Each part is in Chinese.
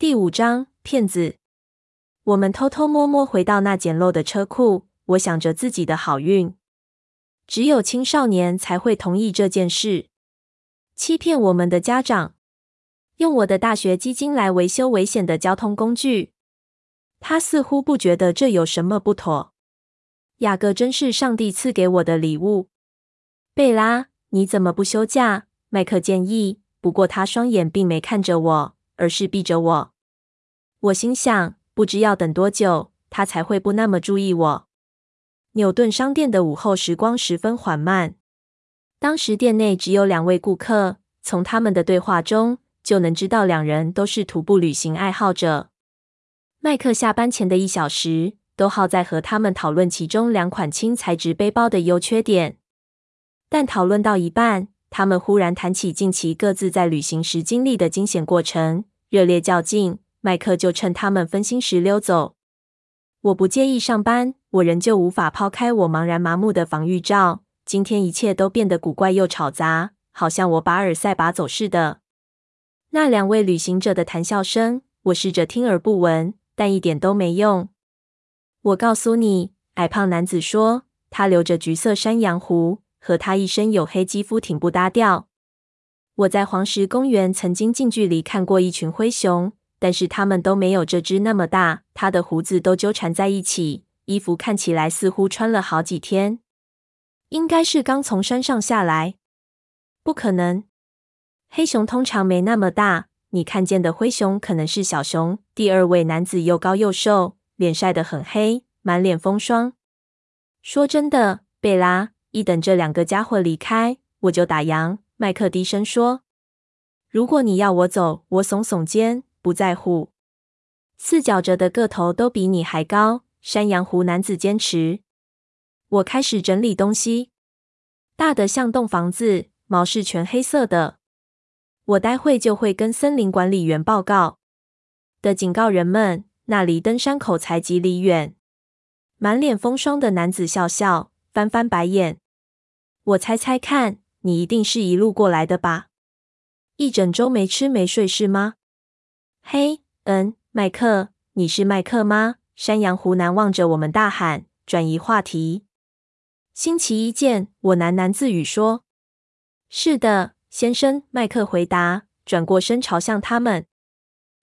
第五章，骗子。我们偷偷摸摸回到那简陋的车库，我想着自己的好运。只有青少年才会同意这件事，欺骗我们的家长，用我的大学基金来维修危险的交通工具。他似乎不觉得这有什么不妥。雅各真是上帝赐给我的礼物。贝拉，你怎么不休假？麦克建议。不过他双眼并没看着我，而是避着我。我心想，不知要等多久，他才会不那么注意我。纽顿商店的午后时光十分缓慢。当时店内只有两位顾客，从他们的对话中就能知道两人都是徒步旅行爱好者。麦克下班前的一小时都耗在和他们讨论其中两款轻材质背包的优缺点，但讨论到一半，他们忽然谈起近期各自在旅行时经历的惊险过程，热烈较劲。麦克就趁他们分心时溜走。我不介意上班。我仍旧无法抛开我茫然麻木的防御罩。今天一切都变得古怪又吵杂，好像我把耳塞拔走似的。那两位旅行者的谈笑声，我试着听而不闻，但一点都没用。我告诉你，矮胖男子说，他留着橘色山羊胡，和他一身黝黑肌肤挺不搭调。我在黄石公园曾经近距离看过一群灰熊，但是他们都没有这只那么大。他的胡子都纠缠在一起。衣服看起来似乎穿了好几天，应该是刚从山上下来。不可能，黑熊通常没那么大。你看见的灰熊可能是小熊。第二位男子又高又瘦，脸晒得很黑，满脸风霜。说真的，贝拉，一等这两个家伙离开，我就打烊。麦克低声说：“如果你要我走，我耸耸肩，不在乎。四脚着的个头都比你还高。”山羊胡男子坚持。我开始整理东西，大的像栋房子，毛是全黑色的。我待会就会跟森林管理员报告的，警告人们，那离登山口才几里远。满脸风霜的男子笑笑，翻翻白眼。我猜猜看，你一定是一路过来的吧？一整周没吃没睡是吗？嘿，嗯，麦克，你是麦克吗？山羊胡男望着我们大喊，转移话题。星期一见，我喃喃自语说：“是的，先生。”麦克回答，转过身朝向他们。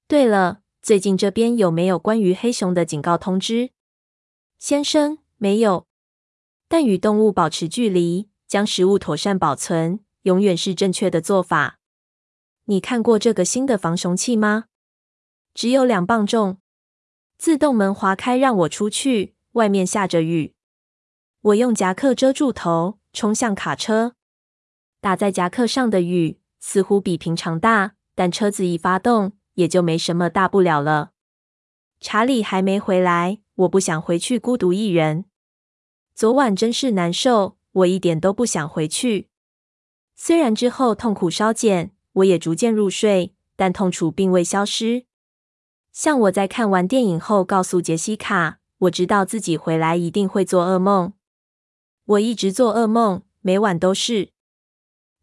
对了，最近这边有没有关于黑熊的警告通知？先生，没有。但与动物保持距离，将食物妥善保存，永远是正确的做法。你看过这个新的防熊器吗？只有两磅重。自动门滑开，让我出去。外面下着雨，我用夹克遮住头，冲向卡车。打在夹克上的雨似乎比平常大，但车子一发动，也就没什么大不了了。查理还没回来，我不想回去孤独一人。昨晚真是难受，我一点都不想回去。虽然之后痛苦稍减，我也逐渐入睡，但痛楚并未消失。像我在看完电影后告诉杰西卡，我知道自己回来一定会做噩梦。我一直做噩梦，每晚都是。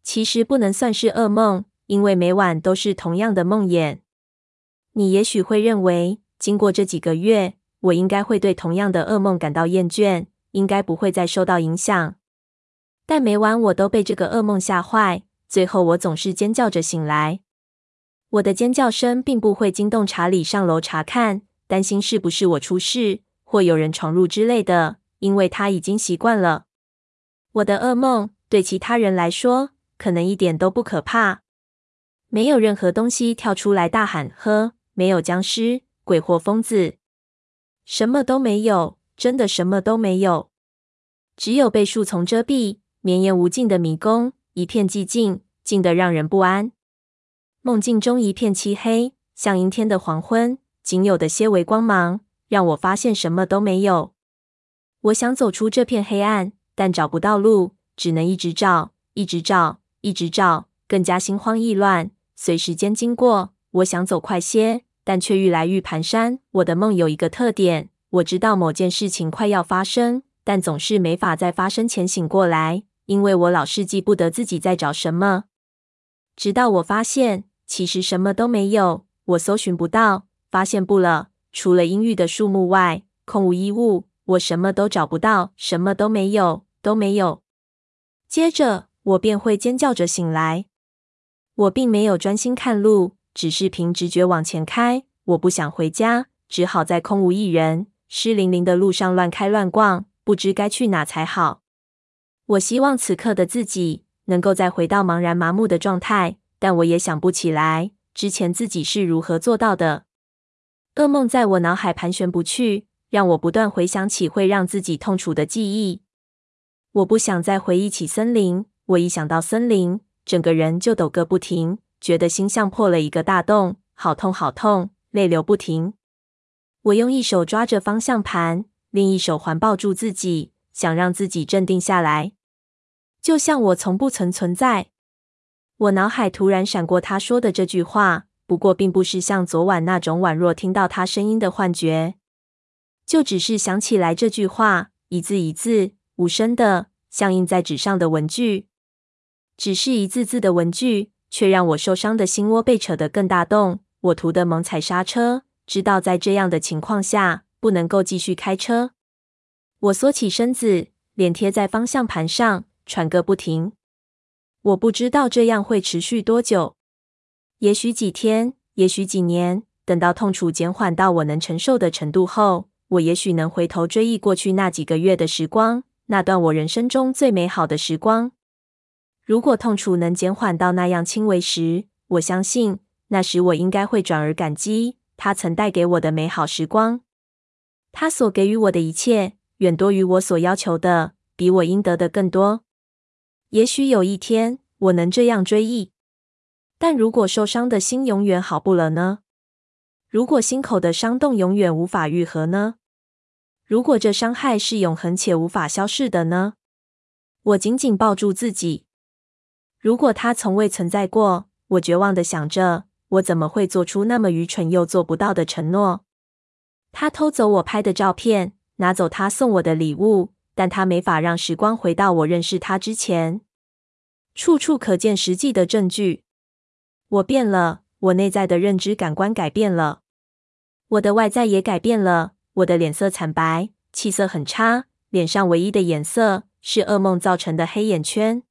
其实不能算是噩梦，因为每晚都是同样的梦魇。你也许会认为，经过这几个月，我应该会对同样的噩梦感到厌倦，应该不会再受到影响。但每晚我都被这个噩梦吓坏，最后我总是尖叫着醒来。我的尖叫声并不会惊动查理上楼查看，担心是不是我出事或有人闯入之类的，因为他已经习惯了。我的噩梦对其他人来说可能一点都不可怕，没有任何东西跳出来大喊“呵”，没有僵尸、鬼或疯子，什么都没有，真的什么都没有，只有被树丛遮蔽、绵延无尽的迷宫，一片寂静，静得让人不安。梦境中一片漆黑，像阴天的黄昏，仅有的些微光芒让我发现什么都没有。我想走出这片黑暗，但找不到路，只能一直找，一直找，一直找，更加心慌意乱。随时间经过，我想走快些，但却愈来愈蹒跚。我的梦有一个特点，我知道某件事情快要发生，但总是没法在发生前醒过来，因为我老是记不得自己在找什么。直到我发现。其实什么都没有，我搜寻不到，发现不了。除了阴郁的树木外，空无一物。我什么都找不到，什么都没有，都没有。接着，我便会尖叫着醒来。我并没有专心看路，只是凭直觉往前开。我不想回家，只好在空无一人、湿淋淋的路上乱开乱逛，不知该去哪才好。我希望此刻的自己能够再回到茫然麻木的状态，但我也想不起来之前自己是如何做到的。噩梦在我脑海盘旋不去。让我不断回想起会让自己痛楚的记忆。我不想再回忆起森林。我一想到森林，整个人就抖个不停，觉得心像破了一个大洞，好痛好痛，泪流不停。我用一手抓着方向盘，另一手环抱住自己，想让自己镇定下来，就像我从不曾存在。我脑海突然闪过他说的这句话，不过并不是像昨晚那种宛若听到他声音的幻觉。就只是想起来这句话，一字一字，无声的，像印在纸上的文句。只是一字字的文句，却让我受伤的心窝被扯得更大洞。我突的猛踩刹车，知道在这样的情况下，不能够继续开车。我缩起身子，脸贴在方向盘上，喘个不停。我不知道这样会持续多久，也许几天，也许几年。等到痛楚减缓到我能承受的程度后。我也许能回头追忆过去那几个月的时光，那段我人生中最美好的时光。如果痛楚能减缓到那样轻微时，我相信那时我应该会转而感激他曾带给我的美好时光。他所给予我的一切，远多于我所要求的，比我应得的更多。也许有一天我能这样追忆，但如果受伤的心永远好不了呢？如果心口的伤洞永远无法愈合呢？如果这伤害是永恒且无法消逝的呢？我紧紧抱住自己。如果它从未存在过，我绝望的想着，我怎么会做出那么愚蠢又做不到的承诺？他偷走我拍的照片，拿走他送我的礼物，但他没法让时光回到我认识他之前。处处可见实际的证据。我变了，我内在的认知感官改变了，我的外在也改变了。我的脸色惨白，气色很差，脸上唯一的颜色是噩梦造成的黑眼圈。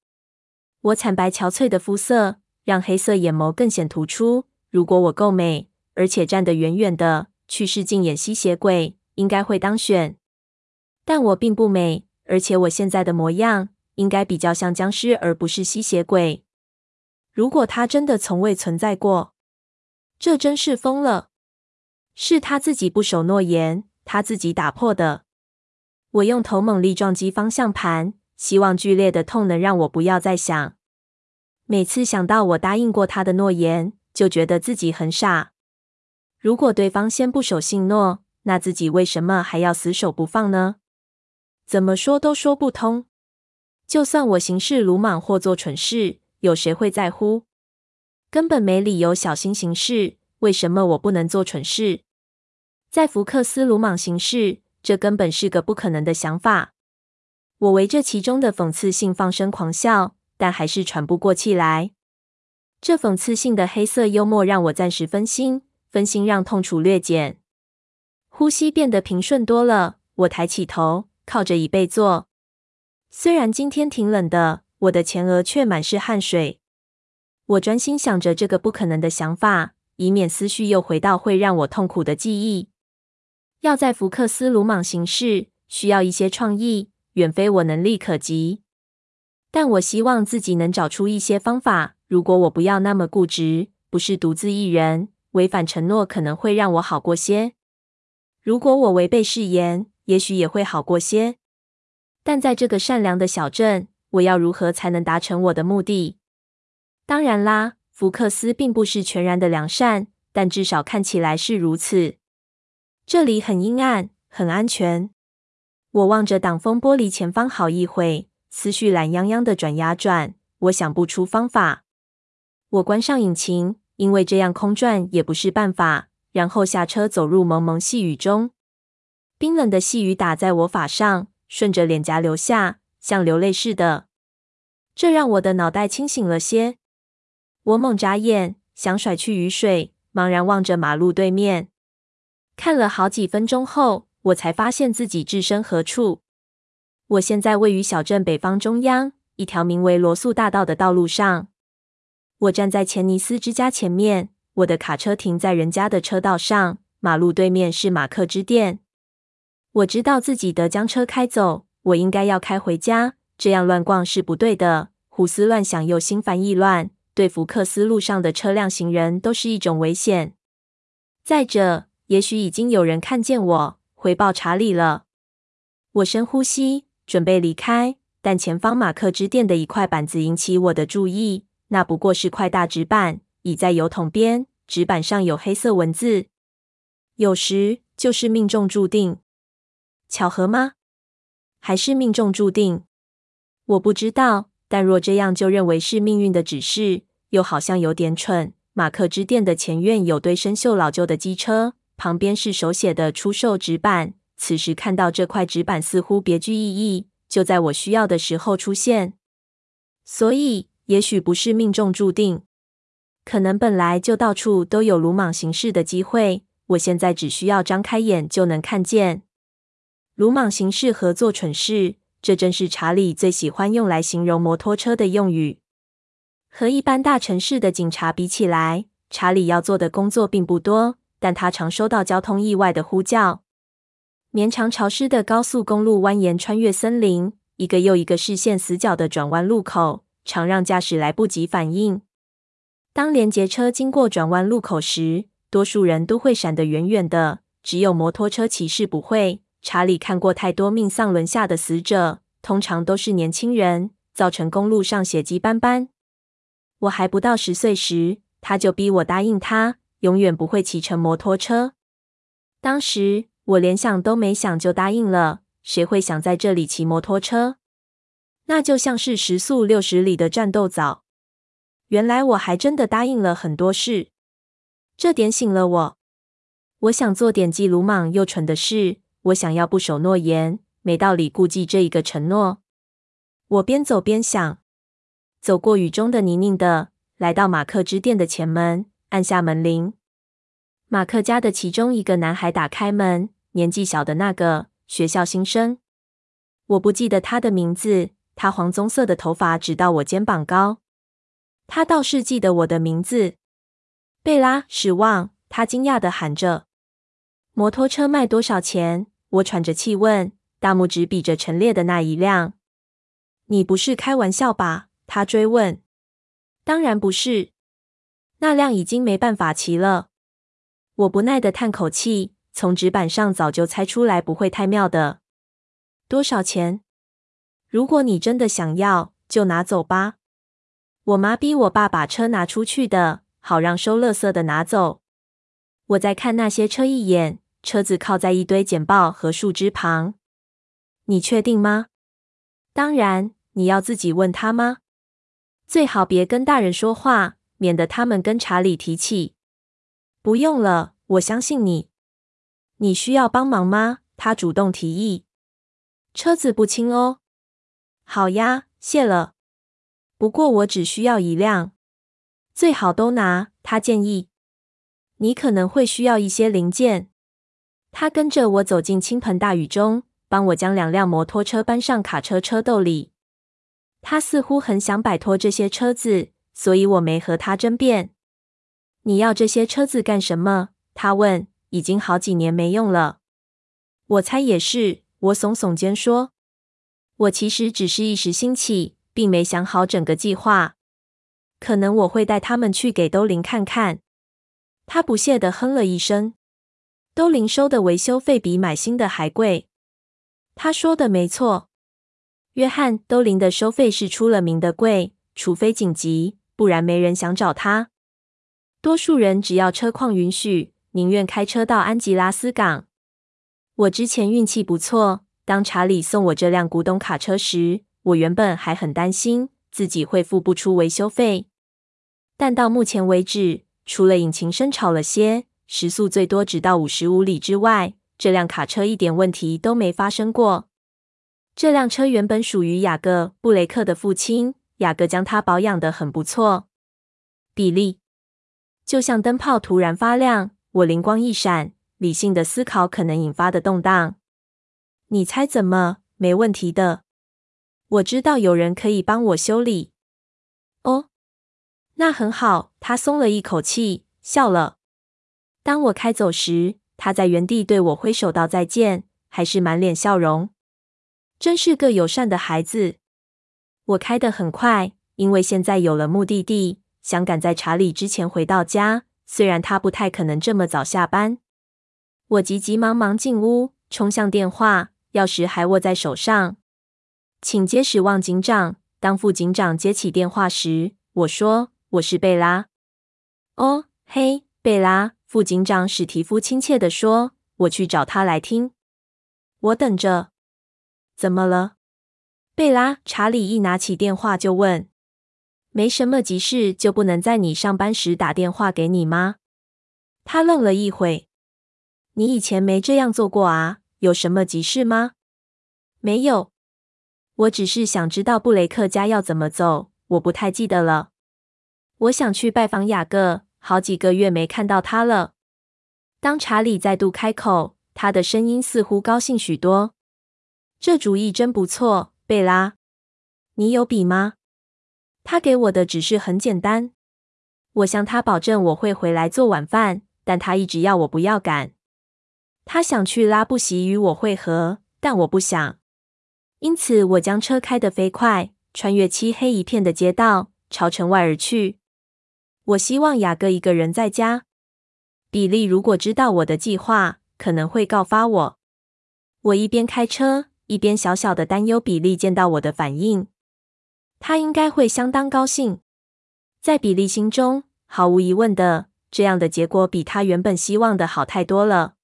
我惨白憔悴的肤色让黑色眼眸更显突出。如果我够美，而且站得远远的，去试镜演吸血鬼，应该会当选。但我并不美，而且我现在的模样应该比较像僵尸，而不是吸血鬼。如果他真的从未存在过，这真是疯了。是他自己不守诺言。他自己打破的。我用头猛力撞击方向盘，希望剧烈的痛能让我不要再想。每次想到我答应过他的诺言，就觉得自己很傻。如果对方先不守信诺，那自己为什么还要死守不放呢？怎么说都说不通。就算我行事鲁莽或做蠢事，有谁会在乎？根本没理由小心行事。为什么我不能做蠢事？在福克斯鲁莽行事，这根本是个不可能的想法。我围着其中的讽刺性放声狂笑，但还是喘不过气来。这讽刺性的黑色幽默让我暂时分心，分心让痛楚略减，呼吸变得平顺多了。我抬起头，靠着椅背坐。虽然今天挺冷的，我的前额却满是汗水。我专心想着这个不可能的想法，以免思绪又回到会让我痛苦的记忆。要在福克斯鲁莽行事，需要一些创意，远非我能力可及。但我希望自己能找出一些方法。如果我不要那么固执，不是独自一人，违反承诺可能会让我好过些。如果我违背誓言，也许也会好过些。但在这个善良的小镇，我要如何才能达成我的目的？当然啦，福克斯并不是全然的良善，但至少看起来是如此。这里很阴暗，很安全。我望着挡风玻璃前方好一会，思绪懒洋洋的转呀转。我想不出方法。我关上引擎，因为这样空转也不是办法。然后下车，走入蒙蒙细雨中。冰冷的细雨打在我发上，顺着脸颊流下，像流泪似的。这让我的脑袋清醒了些。我猛眨眼，想甩去雨水，茫然望着马路对面。看了好几分钟后，我才发现自己置身何处。我现在位于小镇北方中央，一条名为罗素大道的道路上。我站在钱尼斯之家前面，我的卡车停在人家的车道上，马路对面是马克之店。我知道自己得将车开走，我应该要开回家，这样乱逛是不对的。胡思乱想又心烦意乱，对福克斯路上的车辆、行人都是一种危险。再者，也许已经有人看见我，回报查理了。我深呼吸，准备离开，但前方马克之店的一块板子引起我的注意。那不过是块大纸板，倚在油桶边，纸板上有黑色文字。有时就是命中注定。巧合吗？还是命中注定？我不知道。但若这样就认为是命运的指示，又好像有点蠢。马克之店的前院有堆生锈老旧的机车，旁边是手写的出售纸板。此时看到这块纸板，似乎别具意义，就在我需要的时候出现。所以，也许不是命中注定，可能本来就到处都有鲁莽行事的机会。我现在只需要张开眼就能看见。鲁莽行事和做蠢事。这正是查理最喜欢用来形容摩托车的用语。和一般大城市的警察比起来，查理要做的工作并不多，但他常收到交通意外的呼叫。绵长潮湿的高速公路蜿蜒穿越森林，一个又一个视线死角的转弯路口，常让驾驶来不及反应。当连接车经过转弯路口时，多数人都会闪得远远的，只有摩托车骑士不会。查理看过太多命丧轮下的死者，通常都是年轻人，造成公路上血迹斑斑。我还不到十岁时，他就逼我答应他，永远不会骑乘摩托车。当时我连想都没想就答应了。谁会想在这里骑摩托车？那就像是时速六十里的战斗早。原来我还真的答应了很多事，这点醒了我。我想做点既鲁莽又蠢的事。我想要不守诺言，没道理顾忌这一个承诺。我边走边想，走过雨中的泥泞的，来到马克之店的前门，按下门铃。马克家的其中一个男孩打开门，年纪小的那个，学校新生。我不记得他的名字，他黄棕色的头发直到我肩膀高。他倒是记得我的名字，贝拉·史旺。他惊讶地喊着：“摩托车卖多少钱？”我喘着气问，大拇指比着陈列的那一辆。你不是开玩笑吧？他追问。当然不是，那辆已经没办法骑了。我不耐地叹口气，从纸板上早就猜出来不会太妙的。多少钱？如果你真的想要，就拿走吧。我妈逼我爸把车拿出去的，好让收垃圾的拿走。我再看那些车一眼。车子靠在一堆简报和树枝旁。你确定吗？当然。你要自己问他吗？最好别跟大人说话，免得他们跟查理提起。不用了，我相信你。你需要帮忙吗？他主动提议。车子不轻哦。好呀，谢了。不过我只需要一辆。最好都拿，他建议。你可能会需要一些零件。他跟着我走进倾盆大雨中，帮我将两辆摩托车搬上卡车车斗里。他似乎很想摆脱这些车子，所以我没和他争辩。你要这些车子干什么？他问。已经好几年没用了。我猜也是。我耸耸肩说。我其实只是一时兴起，并没想好整个计划。可能我会带他们去给都灵看看。他不屑地哼了一声。都灵收的维修费比买新的还贵。他说的没错，约翰，都灵的收费是出了名的贵，除非紧急，不然没人想找他。多数人只要车况允许，宁愿开车到安吉拉斯港。我之前运气不错，当查理送我这辆古董卡车时，我原本还很担心自己会付不出维修费，但到目前为止，除了引擎声吵了些。时速最多只到五十五里之外，这辆卡车一点问题都没发生过。这辆车原本属于雅各·布雷克的父亲，雅各将它保养得很不错。比利，就像灯泡突然发亮。我灵光一闪，理性的思考可能引发的动荡。你猜怎么？没问题的。我知道有人可以帮我修理。哦，那很好。他松了一口气，笑了。当我开走时，他在原地对我挥手道再见，还是满脸笑容。真是个友善的孩子。我开得很快，因为现在有了目的地，想赶在查理之前回到家。虽然他不太可能这么早下班。我急急忙忙进屋，冲向电话，钥匙还握在手上。请接史旺警长。当副警长接起电话时，我说：“我是贝拉。”哦，嘿，贝拉。副警长史蒂夫亲切地说：“我去找他来听。”我等着。怎么了，贝拉？查理一拿起电话就问。没什么急事，就不能在你上班时打电话给你吗？他愣了一会。你以前没这样做过啊？有什么急事吗？没有，我只是想知道布雷克家要怎么走。我不太记得了。我想去拜访雅各，好几个月没看到他了。当查理再度开口，他的声音似乎高兴许多。这主意真不错，贝拉。你有笔吗？他给我的指示很简单，我向他保证我会回来做晚饭，但他一直要我不要赶。他想去拉布席与我会合，但我不想，因此我将车开得飞快，穿越漆黑一片的街道，朝城外而去。我希望雅各一个人在家。比利如果知道我的计划，可能会告发我。我一边开车，一边小小的担忧比利见到我的反应。他应该会相当高兴。在比利心中，毫无疑问的，这样的结果比他原本希望的好太多了。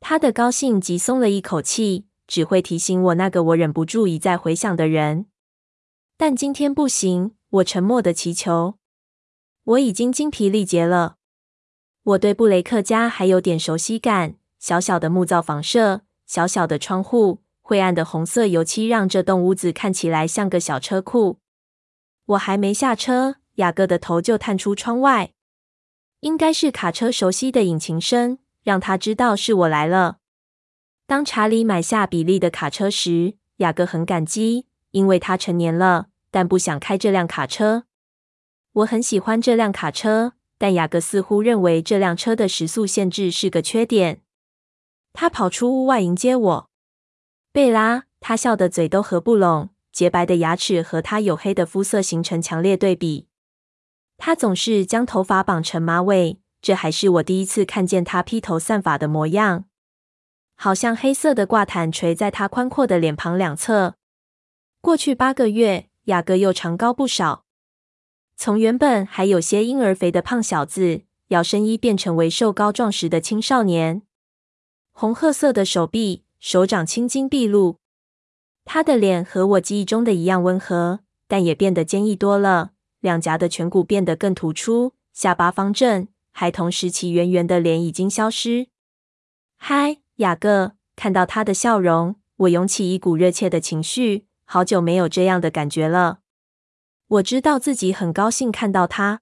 他的高兴急松了一口气，只会提醒我那个我忍不住一再回想的人。但今天不行，我沉默的祈求。我已经精疲力竭了。我对布雷克家还有点熟悉感，小小的木造房舍，小小的窗户。灰暗的红色油漆让这栋屋子看起来像个小车库。我还没下车，雅各的头就探出窗外。应该是卡车熟悉的引擎声，让他知道是我来了。当查理买下比利的卡车时，雅各很感激，因为他成年了，但不想开这辆卡车。我很喜欢这辆卡车，但雅各似乎认为这辆车的时速限制是个缺点。他跑出屋外迎接我。贝拉，他笑得嘴都合不拢，洁白的牙齿和他黝黑的肤色形成强烈对比。他总是将头发绑成马尾，这还是我第一次看见他披头散发的模样，好像黑色的挂毯垂在他宽阔的脸庞两侧。过去八个月，雅各又长高不少，从原本还有些婴儿肥的胖小子，摇身一变成为瘦高壮实的青少年，红褐色的手臂。手掌青筋毕露，他的脸和我记忆中的一样温和，但也变得坚毅多了。两颊的颧骨变得更突出，下巴方正，孩童时期圆圆的脸已经消失。嗨，雅各！看到他的笑容，我涌起一股热切的情绪。好久没有这样的感觉了。我知道自己很高兴看到他，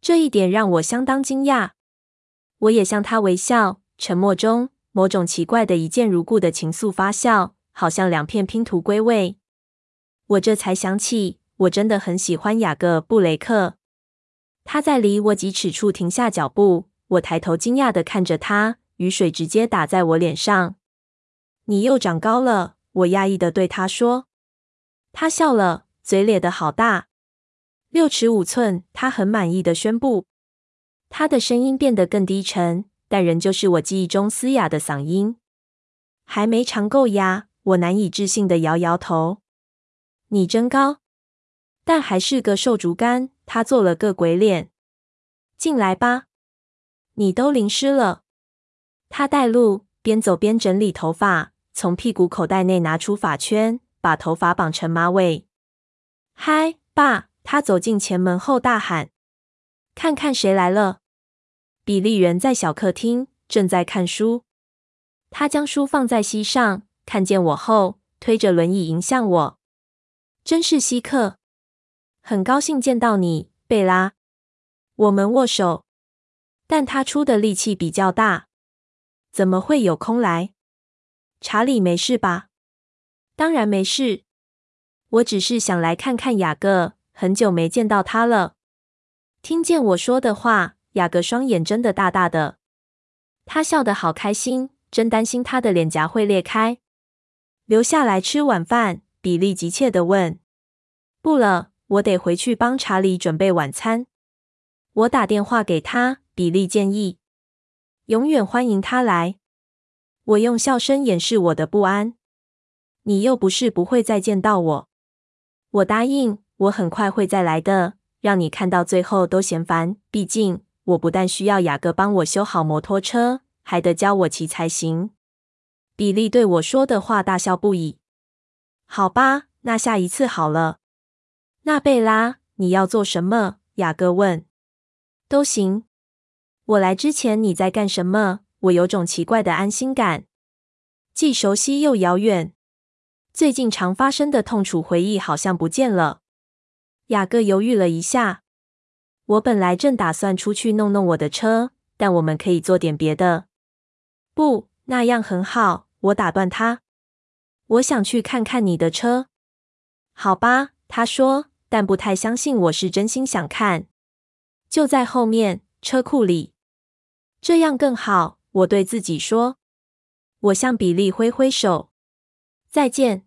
这一点让我相当惊讶。我也向他微笑，沉默中。某种奇怪的一见如故的情愫发酵，好像两片拼图归位。我这才想起，我真的很喜欢雅各·布雷克。他在离我几尺处停下脚步，我抬头惊讶的看着他，雨水直接打在我脸上。你又长高了，我讶异的对他说。他笑了，嘴咧得好大，六尺五寸。他很满意的宣布，他的声音变得更低沉。但仍旧是我记忆中嘶哑的嗓音，还没长够呀！我难以置信的摇摇头。你真高，但还是个瘦竹竿。他做了个鬼脸。进来吧，你都淋湿了。他带路，边走边整理头发，从屁股口袋内拿出发圈，把头发绑成马尾。嗨，爸！他走进前门后大喊：“看看谁来了！”比利人在小客厅，正在看书。他将书放在膝上，看见我后，推着轮椅迎向我。真是稀客，很高兴见到你，贝拉。我们握手。但他出的力气比较大。怎么会有空来？查理没事吧？当然没事。我只是想来看看雅各，很久没见到他了。听见我说的话，雅各双眼睁得大大的。他笑得好开心，真担心他的脸颊会裂开。留下来吃晚饭，比利急切地问。不了，我得回去帮查理准备晚餐。我打电话给他，比利建议。永远欢迎他来。我用笑声掩饰我的不安。你又不是不会再见到我。我答应，我很快会再来的，让你看到最后都嫌烦。毕竟，我不但需要雅各帮我修好摩托车，还得教我骑才行。比利对我说的话大笑不已。好吧，那下一次好了。那贝拉，你要做什么？雅各问。都行。我来之前你在干什么？我有种奇怪的安心感，既熟悉又遥远。最近常发生的痛楚回忆好像不见了。雅各犹豫了一下。我本来正打算出去弄弄我的车，但我们可以做点别的。不，那样很好。我打断他。我想去看看你的车。好吧，他说，但不太相信我是真心想看。就在后面，车库里。这样更好。我对自己说，我向比利挥挥手，再见。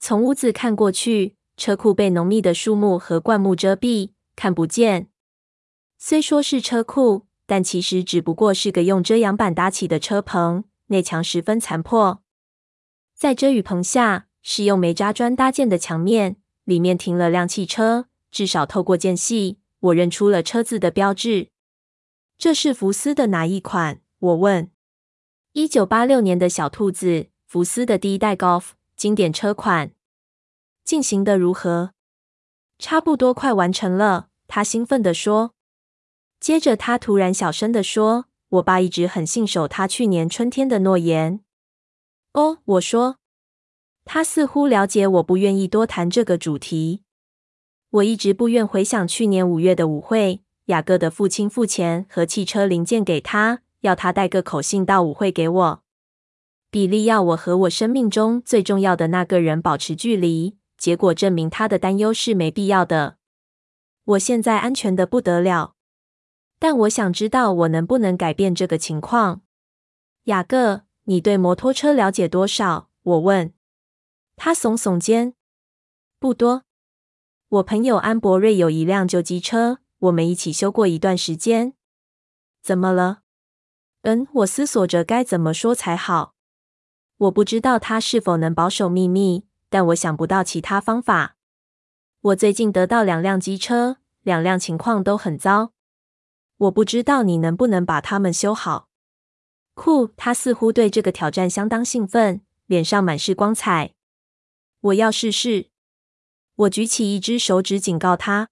从屋子看过去，车库被浓密的树木和灌木遮蔽，看不见。虽说是车库，但其实只不过是个用遮阳板搭起的车棚，内墙十分残破。在遮雨棚下，是用煤渣砖搭建的墙面，里面停了辆汽车。至少透过间隙，我认出了车子的标志。这是福斯的哪一款？我问：“一九八六年的小兔子，福斯的第一代 Golf 经典车款，进行的如何？”“差不多快完成了。”他兴奋地说。接着，他突然小声地说：“我爸一直很信守他去年春天的诺言。”“哦。”我说。他似乎了解我不愿意多谈这个主题。我一直不愿回想去年五月的舞会，雅各的父亲付钱和汽车零件给他。要他带个口信到舞会给我。比利要我和我生命中最重要的那个人保持距离，结果证明他的担忧是没必要的。我现在安全的不得了，但我想知道我能不能改变这个情况。雅各，你对摩托车了解多少？我问。他耸耸肩，不多。我朋友安博瑞有一辆旧机车，我们一起修过一段时间。怎么了？嗯，我思索着该怎么说才好。我不知道他是否能保守秘密，但我想不到其他方法。我最近得到两辆机车，两辆情况都很糟。我不知道你能不能把它们修好。酷，他似乎对这个挑战相当兴奋，脸上满是光彩。我要试试。我举起一只手指警告他。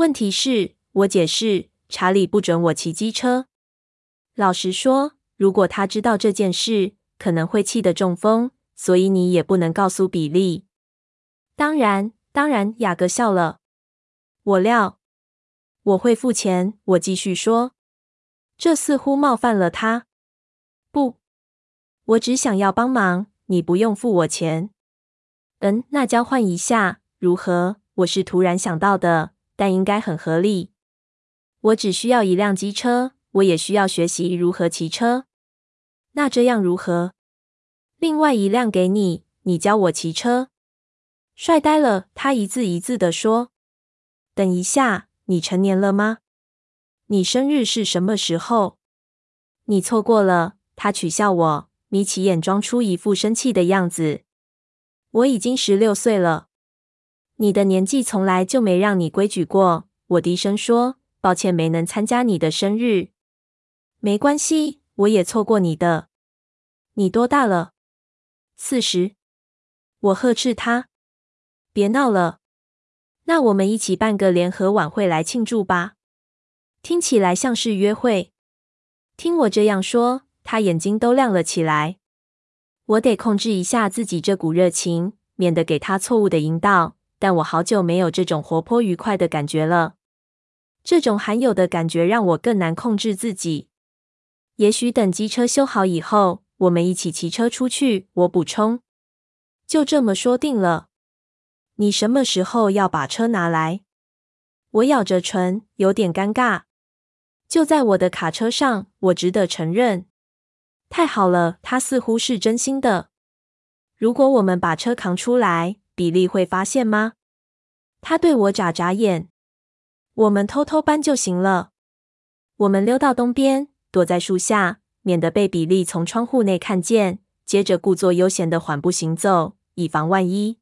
问题是，我解释，查理不准我骑机车。老实说，如果他知道这件事，可能会气得中风。所以你也不能告诉比利。当然，当然，雅各笑了。我料我会付钱。我继续说，这似乎冒犯了他。不，我只想要帮忙，你不用付我钱。嗯，那交换一下如何？我是突然想到的，但应该很合理。我只需要一辆机车。我也需要学习如何骑车。那这样如何？另外一辆给你，你教我骑车。帅呆了，他一字一字地说。等一下，你成年了吗？你生日是什么时候？你错过了。他取笑我，眯起眼，装出一副生气的样子。我已经十六岁了。你的年纪从来就没让你规矩过。我低声说，抱歉没能参加你的生日。没关系，我也错过你的。你多大了？四十。我呵斥他：“别闹了，那我们一起办个联合晚会来庆祝吧。”听起来像是约会。听我这样说，他眼睛都亮了起来。我得控制一下自己这股热情，免得给他错误的引导。但我好久没有这种活泼愉快的感觉了。这种罕有的感觉让我更难控制自己。也许等机车修好以后，我们一起骑车出去。我补充。就这么说定了。你什么时候要把车拿来？我咬着唇，有点尴尬。就在我的卡车上，我值得承认。太好了，他似乎是真心的。如果我们把车扛出来，比利会发现吗？他对我眨眨眼。我们偷偷搬就行了。我们溜到东边，躲在树下，免得被比利从窗户内看见。接着故作悠闲的缓步行走，以防万一。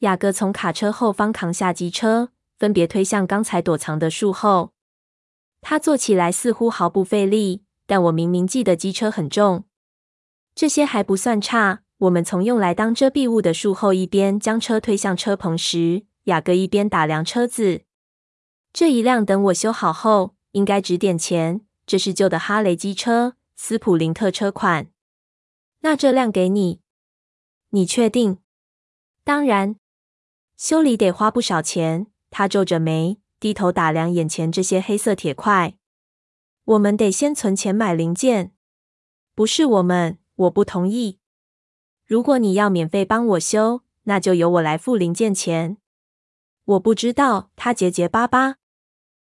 雅各从卡车后方扛下机车，分别推向刚才躲藏的树后。他坐起来似乎毫不费力，但我明明记得机车很重。这些还不算差。我们从用来当遮蔽物的树后一边将车推向车棚时，雅各一边打量车子。这一辆等我修好后，应该值点钱。这是旧的哈雷机车，斯普林特车款。那这辆给你。你确定？当然。修理得花不少钱。他皱着眉。低头打量眼前这些黑色铁块，我们得先存钱买零件。不是我们，我不同意。如果你要免费帮我修，那就由我来付零件钱。我不知道，他结结巴巴。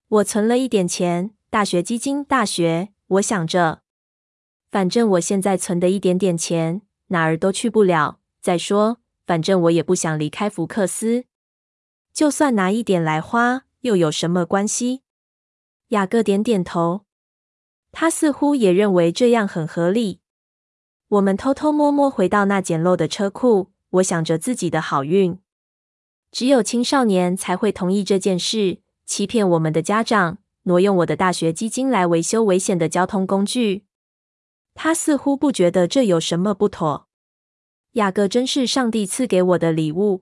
我存了一点钱，大学基金，大学。我想着，反正我现在存的一点点钱哪儿都去不了。再说，反正我也不想离开福克斯，就算拿一点来花。又有什么关系？雅各点点头，他似乎也认为这样很合理。我们偷偷摸摸回到那简陋的车库，我想着自己的好运。只有青少年才会同意这件事，欺骗我们的家长，挪用我的大学基金来维修危险的交通工具。他似乎不觉得这有什么不妥。雅各真是上帝赐给我的礼物。